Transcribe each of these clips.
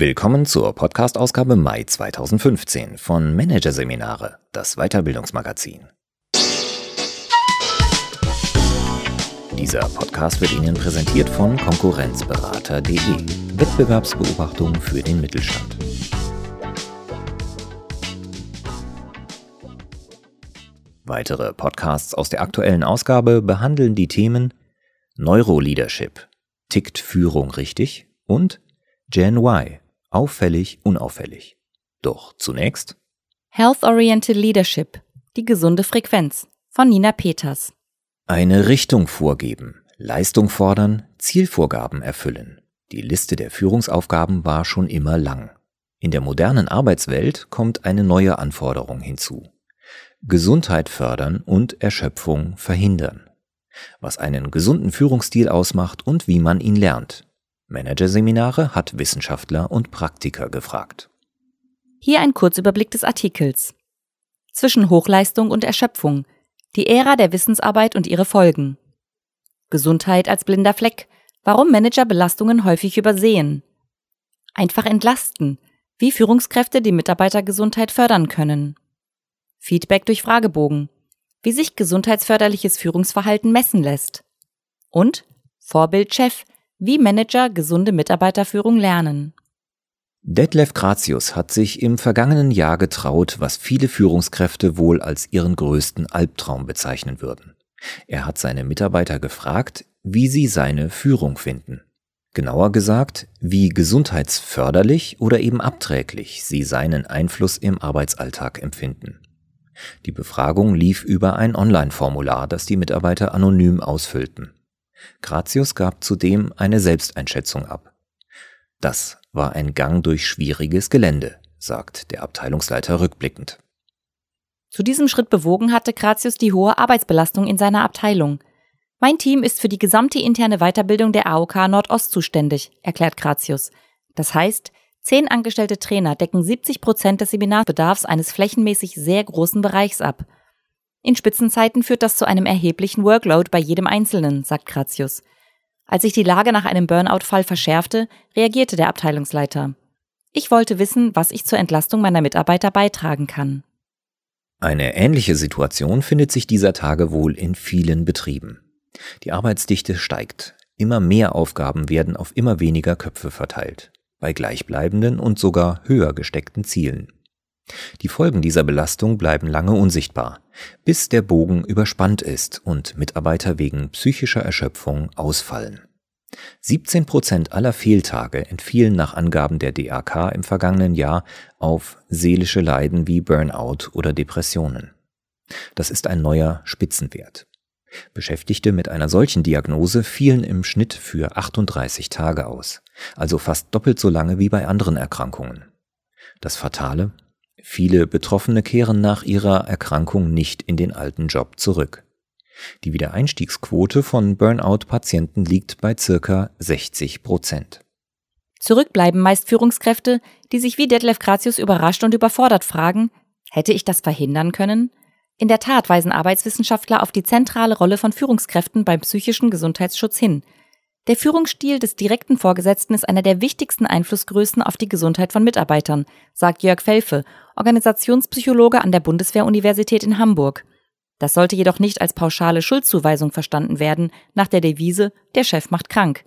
Willkommen zur Podcast-Ausgabe Mai 2015 von Managerseminare, das Weiterbildungsmagazin. Dieser Podcast wird Ihnen präsentiert von Konkurrenzberater.de, Wettbewerbsbeobachtung für den Mittelstand. Weitere Podcasts aus der aktuellen Ausgabe behandeln die Themen Neuroleadership, tickt Führung richtig und Gen Y, auffällig, unauffällig. Doch zunächst Health-Oriented Leadership, die gesunde Frequenz von Nina Peters. Eine Richtung vorgeben, Leistung fordern, Zielvorgaben erfüllen. Die Liste der Führungsaufgaben war schon immer lang. In der modernen Arbeitswelt kommt eine neue Anforderung hinzu. Gesundheit fördern und Erschöpfung verhindern. Was einen gesunden Führungsstil ausmacht und wie man ihn lernt. Managerseminare hat Wissenschaftler und Praktiker gefragt. Hier ein Kurzüberblick des Artikels. Zwischen Hochleistung und Erschöpfung. Die Ära der Wissensarbeit und ihre Folgen. Gesundheit als blinder Fleck. Warum Manager Belastungen häufig übersehen. Einfach entlasten. Wie Führungskräfte die Mitarbeitergesundheit fördern können. Feedback durch Fragebogen. Wie sich gesundheitsförderliches Führungsverhalten messen lässt. Und Vorbild Chef wie Manager gesunde Mitarbeiterführung lernen. Detlef Gratius hat sich im vergangenen Jahr getraut, was viele Führungskräfte wohl als ihren größten Albtraum bezeichnen würden. Er hat seine Mitarbeiter gefragt, wie sie seine Führung finden. Genauer gesagt, wie gesundheitsförderlich oder eben abträglich sie seinen Einfluss im Arbeitsalltag empfinden. Die Befragung lief über ein Online-Formular, das die Mitarbeiter anonym ausfüllten. Gratius gab zudem eine Selbsteinschätzung ab. Das war ein Gang durch schwieriges Gelände, sagt der Abteilungsleiter rückblickend. Zu diesem Schritt bewogen hatte Gratius die hohe Arbeitsbelastung in seiner Abteilung. Mein Team ist für die gesamte interne Weiterbildung der AOK Nordost zuständig, erklärt Gratius. Das heißt, zehn angestellte Trainer decken 70 Prozent des Seminarbedarfs eines flächenmäßig sehr großen Bereichs ab. In Spitzenzeiten führt das zu einem erheblichen Workload bei jedem Einzelnen, sagt Gratius. Als sich die Lage nach einem Burnout-Fall verschärfte, reagierte der Abteilungsleiter. Ich wollte wissen, was ich zur Entlastung meiner Mitarbeiter beitragen kann. Eine ähnliche Situation findet sich dieser Tage wohl in vielen Betrieben. Die Arbeitsdichte steigt. Immer mehr Aufgaben werden auf immer weniger Köpfe verteilt, bei gleichbleibenden und sogar höher gesteckten Zielen. Die Folgen dieser Belastung bleiben lange unsichtbar, bis der Bogen überspannt ist und Mitarbeiter wegen psychischer Erschöpfung ausfallen. 17 Prozent aller Fehltage entfielen nach Angaben der DAK im vergangenen Jahr auf seelische Leiden wie Burnout oder Depressionen. Das ist ein neuer Spitzenwert. Beschäftigte mit einer solchen Diagnose fielen im Schnitt für 38 Tage aus, also fast doppelt so lange wie bei anderen Erkrankungen. Das Fatale, Viele Betroffene kehren nach ihrer Erkrankung nicht in den alten Job zurück. Die Wiedereinstiegsquote von Burnout-Patienten liegt bei circa 60 Prozent. Zurückbleiben meist Führungskräfte, die sich wie Detlef Gratius überrascht und überfordert fragen, hätte ich das verhindern können? In der Tat weisen Arbeitswissenschaftler auf die zentrale Rolle von Führungskräften beim psychischen Gesundheitsschutz hin – der Führungsstil des direkten Vorgesetzten ist einer der wichtigsten Einflussgrößen auf die Gesundheit von Mitarbeitern, sagt Jörg Felfe, Organisationspsychologe an der Bundeswehruniversität in Hamburg. Das sollte jedoch nicht als pauschale Schuldzuweisung verstanden werden, nach der Devise Der Chef macht krank.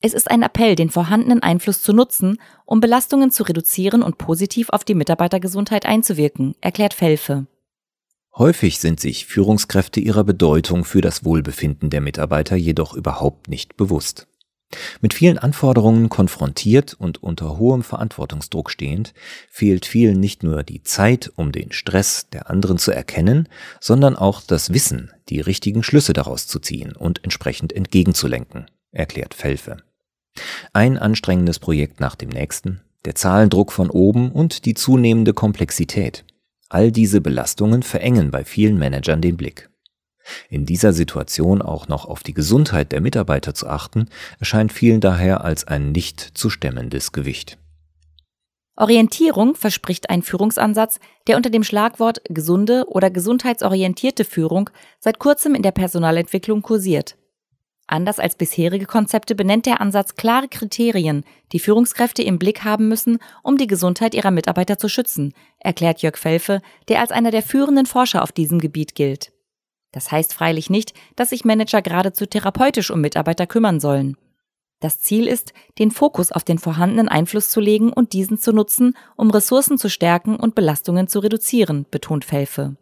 Es ist ein Appell, den vorhandenen Einfluss zu nutzen, um Belastungen zu reduzieren und positiv auf die Mitarbeitergesundheit einzuwirken, erklärt Felfe. Häufig sind sich Führungskräfte ihrer Bedeutung für das Wohlbefinden der Mitarbeiter jedoch überhaupt nicht bewusst. Mit vielen Anforderungen konfrontiert und unter hohem Verantwortungsdruck stehend, fehlt vielen nicht nur die Zeit, um den Stress der anderen zu erkennen, sondern auch das Wissen, die richtigen Schlüsse daraus zu ziehen und entsprechend entgegenzulenken, erklärt Felfe. Ein anstrengendes Projekt nach dem nächsten, der Zahlendruck von oben und die zunehmende Komplexität. All diese Belastungen verengen bei vielen Managern den Blick. In dieser Situation auch noch auf die Gesundheit der Mitarbeiter zu achten, erscheint vielen daher als ein nicht zu stemmendes Gewicht. Orientierung verspricht ein Führungsansatz, der unter dem Schlagwort gesunde oder gesundheitsorientierte Führung seit kurzem in der Personalentwicklung kursiert. Anders als bisherige Konzepte benennt der Ansatz klare Kriterien, die Führungskräfte im Blick haben müssen, um die Gesundheit ihrer Mitarbeiter zu schützen, erklärt Jörg Felfe, der als einer der führenden Forscher auf diesem Gebiet gilt. Das heißt freilich nicht, dass sich Manager geradezu therapeutisch um Mitarbeiter kümmern sollen. Das Ziel ist, den Fokus auf den vorhandenen Einfluss zu legen und diesen zu nutzen, um Ressourcen zu stärken und Belastungen zu reduzieren, betont Felfe.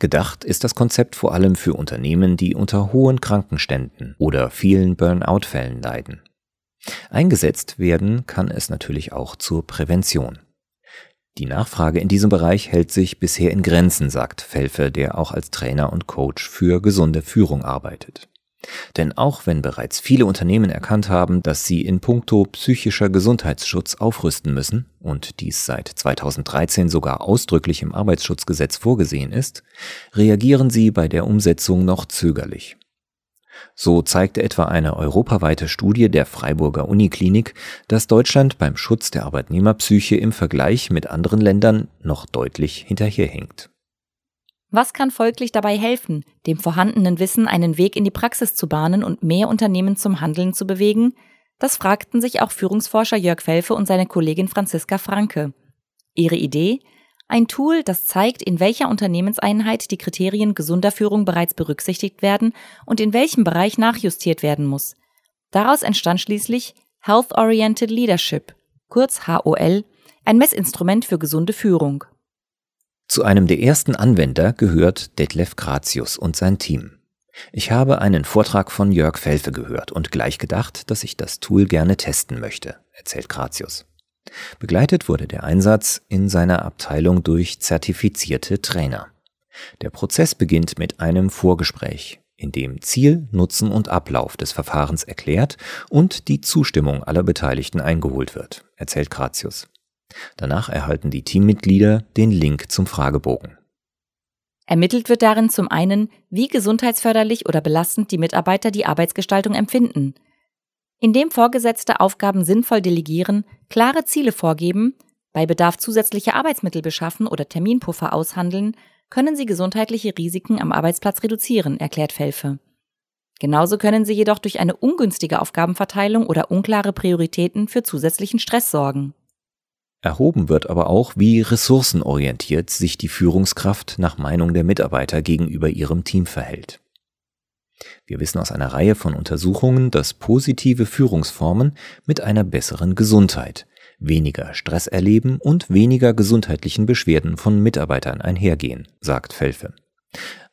Gedacht ist das Konzept vor allem für Unternehmen, die unter hohen Krankenständen oder vielen Burnout-Fällen leiden. Eingesetzt werden kann es natürlich auch zur Prävention. Die Nachfrage in diesem Bereich hält sich bisher in Grenzen, sagt Felfe, der auch als Trainer und Coach für gesunde Führung arbeitet. Denn auch wenn bereits viele Unternehmen erkannt haben, dass sie in puncto psychischer Gesundheitsschutz aufrüsten müssen und dies seit 2013 sogar ausdrücklich im Arbeitsschutzgesetz vorgesehen ist, reagieren sie bei der Umsetzung noch zögerlich. So zeigte etwa eine europaweite Studie der Freiburger Uniklinik, dass Deutschland beim Schutz der Arbeitnehmerpsyche im Vergleich mit anderen Ländern noch deutlich hinterherhinkt. Was kann folglich dabei helfen, dem vorhandenen Wissen einen Weg in die Praxis zu bahnen und mehr Unternehmen zum Handeln zu bewegen? Das fragten sich auch Führungsforscher Jörg Felfe und seine Kollegin Franziska Franke. Ihre Idee? Ein Tool, das zeigt, in welcher Unternehmenseinheit die Kriterien gesunder Führung bereits berücksichtigt werden und in welchem Bereich nachjustiert werden muss. Daraus entstand schließlich Health Oriented Leadership, kurz HOL, ein Messinstrument für gesunde Führung. Zu einem der ersten Anwender gehört Detlef Gratius und sein Team. Ich habe einen Vortrag von Jörg Felfe gehört und gleich gedacht, dass ich das Tool gerne testen möchte, erzählt Gratius. Begleitet wurde der Einsatz in seiner Abteilung durch zertifizierte Trainer. Der Prozess beginnt mit einem Vorgespräch, in dem Ziel, Nutzen und Ablauf des Verfahrens erklärt und die Zustimmung aller Beteiligten eingeholt wird, erzählt Gratius. Danach erhalten die Teammitglieder den Link zum Fragebogen. Ermittelt wird darin zum einen, wie gesundheitsförderlich oder belastend die Mitarbeiter die Arbeitsgestaltung empfinden. Indem Vorgesetzte Aufgaben sinnvoll delegieren, klare Ziele vorgeben, bei Bedarf zusätzliche Arbeitsmittel beschaffen oder Terminpuffer aushandeln, können sie gesundheitliche Risiken am Arbeitsplatz reduzieren, erklärt Felfe. Genauso können sie jedoch durch eine ungünstige Aufgabenverteilung oder unklare Prioritäten für zusätzlichen Stress sorgen. Erhoben wird aber auch, wie ressourcenorientiert sich die Führungskraft nach Meinung der Mitarbeiter gegenüber ihrem Team verhält. Wir wissen aus einer Reihe von Untersuchungen, dass positive Führungsformen mit einer besseren Gesundheit, weniger Stress erleben und weniger gesundheitlichen Beschwerden von Mitarbeitern einhergehen, sagt Felfe.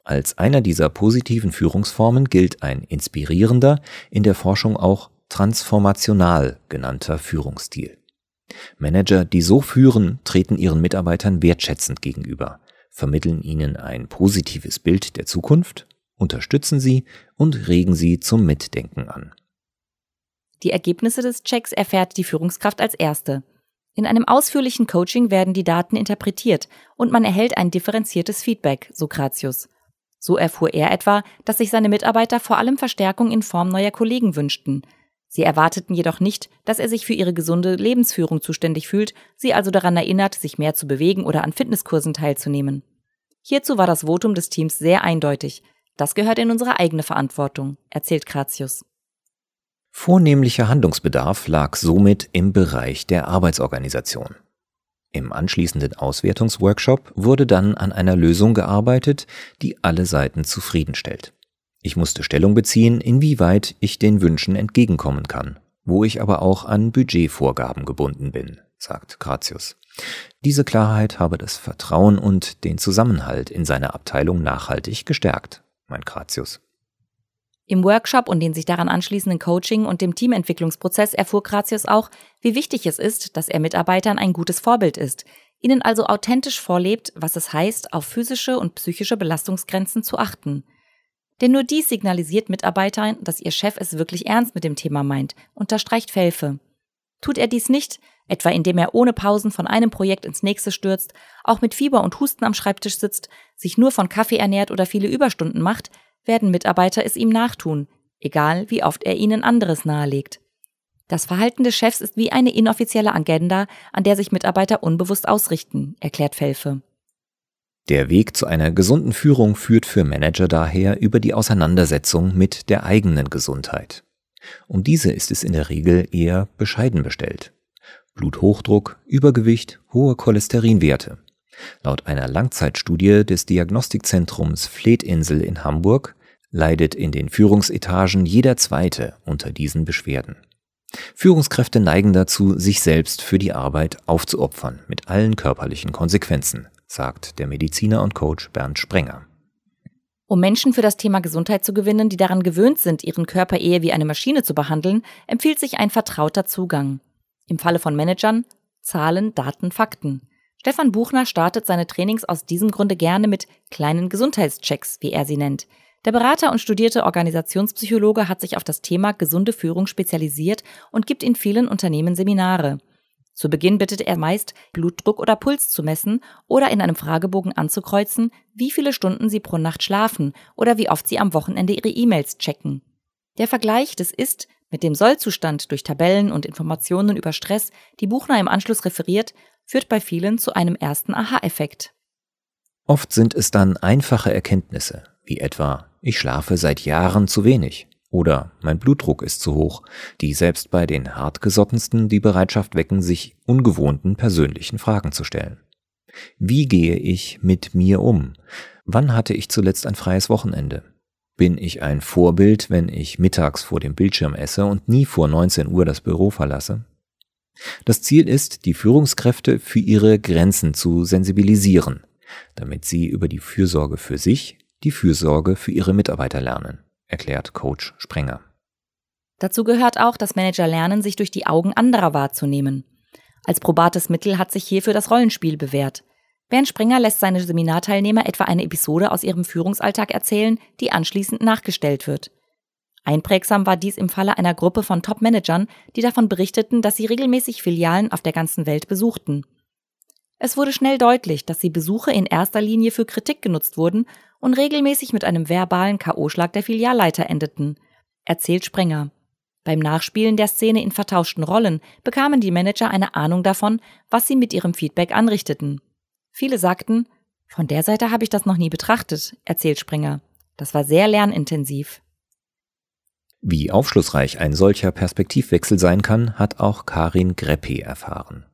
Als einer dieser positiven Führungsformen gilt ein inspirierender, in der Forschung auch transformational genannter Führungsstil. Manager, die so führen, treten ihren Mitarbeitern wertschätzend gegenüber, vermitteln ihnen ein positives Bild der Zukunft, unterstützen sie und regen sie zum Mitdenken an. Die Ergebnisse des Checks erfährt die Führungskraft als erste. In einem ausführlichen Coaching werden die Daten interpretiert und man erhält ein differenziertes Feedback, so Gratius. So erfuhr er etwa, dass sich seine Mitarbeiter vor allem Verstärkung in Form neuer Kollegen wünschten, Sie erwarteten jedoch nicht, dass er sich für ihre gesunde Lebensführung zuständig fühlt, sie also daran erinnert, sich mehr zu bewegen oder an Fitnesskursen teilzunehmen. Hierzu war das Votum des Teams sehr eindeutig. Das gehört in unsere eigene Verantwortung, erzählt Gratius. Vornehmlicher Handlungsbedarf lag somit im Bereich der Arbeitsorganisation. Im anschließenden Auswertungsworkshop wurde dann an einer Lösung gearbeitet, die alle Seiten zufriedenstellt. Ich musste Stellung beziehen, inwieweit ich den Wünschen entgegenkommen kann, wo ich aber auch an Budgetvorgaben gebunden bin, sagt Gratius. Diese Klarheit habe das Vertrauen und den Zusammenhalt in seiner Abteilung nachhaltig gestärkt, meint Gratius. Im Workshop und den sich daran anschließenden Coaching und dem Teamentwicklungsprozess erfuhr Gratius auch, wie wichtig es ist, dass er Mitarbeitern ein gutes Vorbild ist, ihnen also authentisch vorlebt, was es heißt, auf physische und psychische Belastungsgrenzen zu achten – denn nur dies signalisiert Mitarbeitern, dass ihr Chef es wirklich ernst mit dem Thema meint, unterstreicht Felfe. Tut er dies nicht, etwa indem er ohne Pausen von einem Projekt ins nächste stürzt, auch mit Fieber und Husten am Schreibtisch sitzt, sich nur von Kaffee ernährt oder viele Überstunden macht, werden Mitarbeiter es ihm nachtun, egal wie oft er ihnen anderes nahelegt. Das Verhalten des Chefs ist wie eine inoffizielle Agenda, an der sich Mitarbeiter unbewusst ausrichten, erklärt Felfe. Der Weg zu einer gesunden Führung führt für Manager daher über die Auseinandersetzung mit der eigenen Gesundheit. Um diese ist es in der Regel eher bescheiden bestellt. Bluthochdruck, Übergewicht, hohe Cholesterinwerte. Laut einer Langzeitstudie des Diagnostikzentrums Fleetinsel in Hamburg leidet in den Führungsetagen jeder Zweite unter diesen Beschwerden. Führungskräfte neigen dazu, sich selbst für die Arbeit aufzuopfern, mit allen körperlichen Konsequenzen, sagt der Mediziner und Coach Bernd Sprenger. Um Menschen für das Thema Gesundheit zu gewinnen, die daran gewöhnt sind, ihren Körper eher wie eine Maschine zu behandeln, empfiehlt sich ein vertrauter Zugang. Im Falle von Managern Zahlen, Daten, Fakten. Stefan Buchner startet seine Trainings aus diesem Grunde gerne mit kleinen Gesundheitschecks, wie er sie nennt. Der Berater und studierte Organisationspsychologe hat sich auf das Thema gesunde Führung spezialisiert und gibt in vielen Unternehmen Seminare. Zu Beginn bittet er meist, Blutdruck oder Puls zu messen oder in einem Fragebogen anzukreuzen, wie viele Stunden sie pro Nacht schlafen oder wie oft sie am Wochenende ihre E-Mails checken. Der Vergleich des Ist mit dem Sollzustand durch Tabellen und Informationen über Stress, die Buchner im Anschluss referiert, führt bei vielen zu einem ersten Aha-Effekt. Oft sind es dann einfache Erkenntnisse, wie etwa ich schlafe seit Jahren zu wenig oder mein Blutdruck ist zu hoch, die selbst bei den hartgesottensten die Bereitschaft wecken, sich ungewohnten persönlichen Fragen zu stellen. Wie gehe ich mit mir um? Wann hatte ich zuletzt ein freies Wochenende? Bin ich ein Vorbild, wenn ich mittags vor dem Bildschirm esse und nie vor 19 Uhr das Büro verlasse? Das Ziel ist, die Führungskräfte für ihre Grenzen zu sensibilisieren, damit sie über die Fürsorge für sich die Fürsorge für ihre Mitarbeiter lernen, erklärt Coach Sprenger. Dazu gehört auch, dass Manager lernen, sich durch die Augen anderer wahrzunehmen. Als probates Mittel hat sich hierfür das Rollenspiel bewährt. Bernd Sprenger lässt seine Seminarteilnehmer etwa eine Episode aus ihrem Führungsalltag erzählen, die anschließend nachgestellt wird. Einprägsam war dies im Falle einer Gruppe von Top-Managern, die davon berichteten, dass sie regelmäßig Filialen auf der ganzen Welt besuchten. Es wurde schnell deutlich, dass die Besuche in erster Linie für Kritik genutzt wurden und regelmäßig mit einem verbalen K.O.-Schlag der Filialleiter endeten, erzählt Sprenger. Beim Nachspielen der Szene in vertauschten Rollen bekamen die Manager eine Ahnung davon, was sie mit ihrem Feedback anrichteten. Viele sagten, von der Seite habe ich das noch nie betrachtet, erzählt Sprenger. Das war sehr lernintensiv. Wie aufschlussreich ein solcher Perspektivwechsel sein kann, hat auch Karin Greppi erfahren.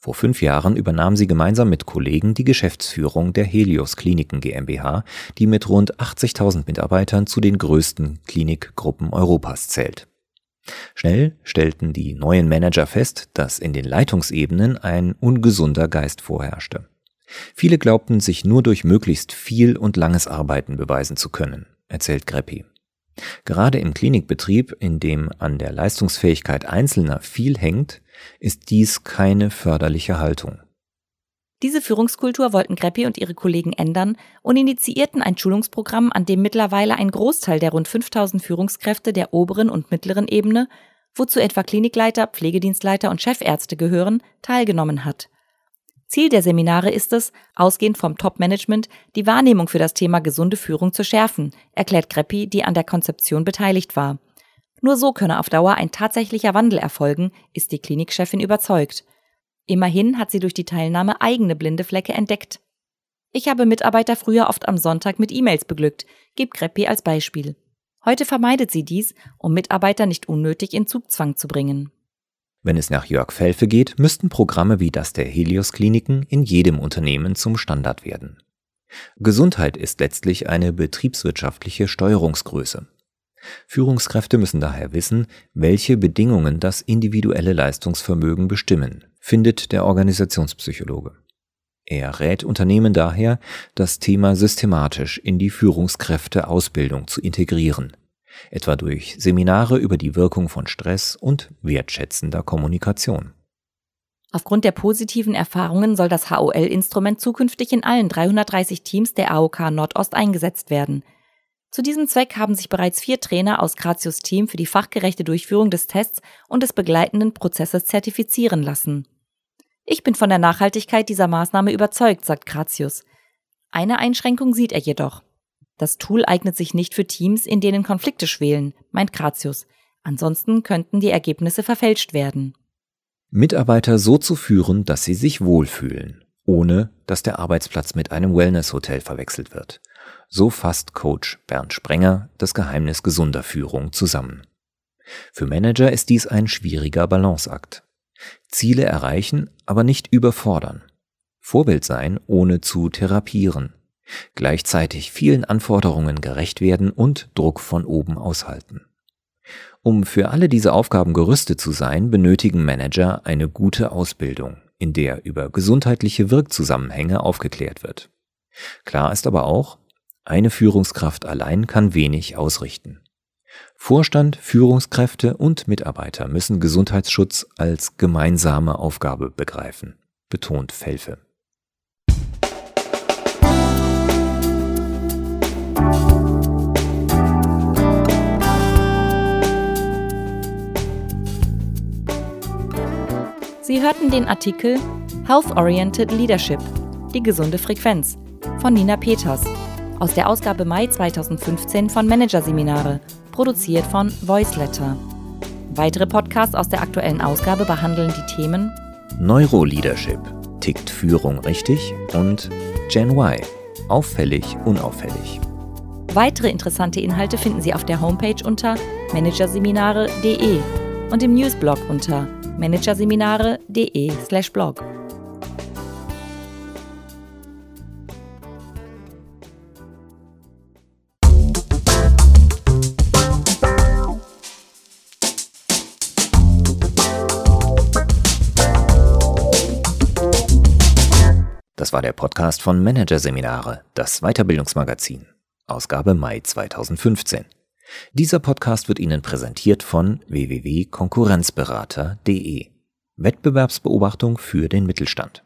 Vor fünf Jahren übernahm sie gemeinsam mit Kollegen die Geschäftsführung der Helios Kliniken GmbH, die mit rund 80.000 Mitarbeitern zu den größten Klinikgruppen Europas zählt. Schnell stellten die neuen Manager fest, dass in den Leitungsebenen ein ungesunder Geist vorherrschte. Viele glaubten, sich nur durch möglichst viel und langes Arbeiten beweisen zu können, erzählt Greppi. Gerade im Klinikbetrieb, in dem an der Leistungsfähigkeit Einzelner viel hängt, ist dies keine förderliche Haltung. Diese Führungskultur wollten Greppi und ihre Kollegen ändern und initiierten ein Schulungsprogramm, an dem mittlerweile ein Großteil der rund 5000 Führungskräfte der oberen und mittleren Ebene, wozu etwa Klinikleiter, Pflegedienstleiter und Chefärzte gehören, teilgenommen hat. Ziel der Seminare ist es, ausgehend vom Top-Management, die Wahrnehmung für das Thema gesunde Führung zu schärfen, erklärt Greppi, die an der Konzeption beteiligt war. Nur so könne auf Dauer ein tatsächlicher Wandel erfolgen, ist die Klinikchefin überzeugt. Immerhin hat sie durch die Teilnahme eigene blinde Flecke entdeckt. Ich habe Mitarbeiter früher oft am Sonntag mit E-Mails beglückt, gibt Greppi als Beispiel. Heute vermeidet sie dies, um Mitarbeiter nicht unnötig in Zugzwang zu bringen. Wenn es nach Jörg Felfe geht, müssten Programme wie das der Helios Kliniken in jedem Unternehmen zum Standard werden. Gesundheit ist letztlich eine betriebswirtschaftliche Steuerungsgröße. Führungskräfte müssen daher wissen, welche Bedingungen das individuelle Leistungsvermögen bestimmen, findet der Organisationspsychologe. Er rät Unternehmen daher, das Thema systematisch in die Führungskräfteausbildung zu integrieren, etwa durch Seminare über die Wirkung von Stress und wertschätzender Kommunikation. Aufgrund der positiven Erfahrungen soll das HOL-Instrument zukünftig in allen 330 Teams der AOK Nordost eingesetzt werden – zu diesem Zweck haben sich bereits vier Trainer aus Gratius Team für die fachgerechte Durchführung des Tests und des begleitenden Prozesses zertifizieren lassen. Ich bin von der Nachhaltigkeit dieser Maßnahme überzeugt, sagt Gratius. Eine Einschränkung sieht er jedoch. Das Tool eignet sich nicht für Teams, in denen Konflikte schwelen, meint Gratius. Ansonsten könnten die Ergebnisse verfälscht werden. Mitarbeiter so zu führen, dass sie sich wohlfühlen ohne dass der Arbeitsplatz mit einem Wellness-Hotel verwechselt wird. So fasst Coach Bernd Sprenger das Geheimnis gesunder Führung zusammen. Für Manager ist dies ein schwieriger Balanceakt. Ziele erreichen, aber nicht überfordern. Vorbild sein, ohne zu therapieren. Gleichzeitig vielen Anforderungen gerecht werden und Druck von oben aushalten. Um für alle diese Aufgaben gerüstet zu sein, benötigen Manager eine gute Ausbildung, in der über gesundheitliche Wirkzusammenhänge aufgeklärt wird. Klar ist aber auch, eine Führungskraft allein kann wenig ausrichten. Vorstand, Führungskräfte und Mitarbeiter müssen Gesundheitsschutz als gemeinsame Aufgabe begreifen, betont Felfe. Sie hörten den Artikel Health-Oriented Leadership, die gesunde Frequenz von Nina Peters aus der Ausgabe Mai 2015 von Managerseminare, produziert von Voiceletter. Weitere Podcasts aus der aktuellen Ausgabe behandeln die Themen Neuroleadership, tickt Führung richtig und Gen Y, auffällig, unauffällig. Weitere interessante Inhalte finden Sie auf der Homepage unter managerseminare.de und im Newsblog unter managerseminare.de/blog. Das war der Podcast von Managerseminare, das Weiterbildungsmagazin, Ausgabe Mai 2015. Dieser Podcast wird Ihnen präsentiert von www.konkurrenzberater.de. Wettbewerbsbeobachtung für den Mittelstand.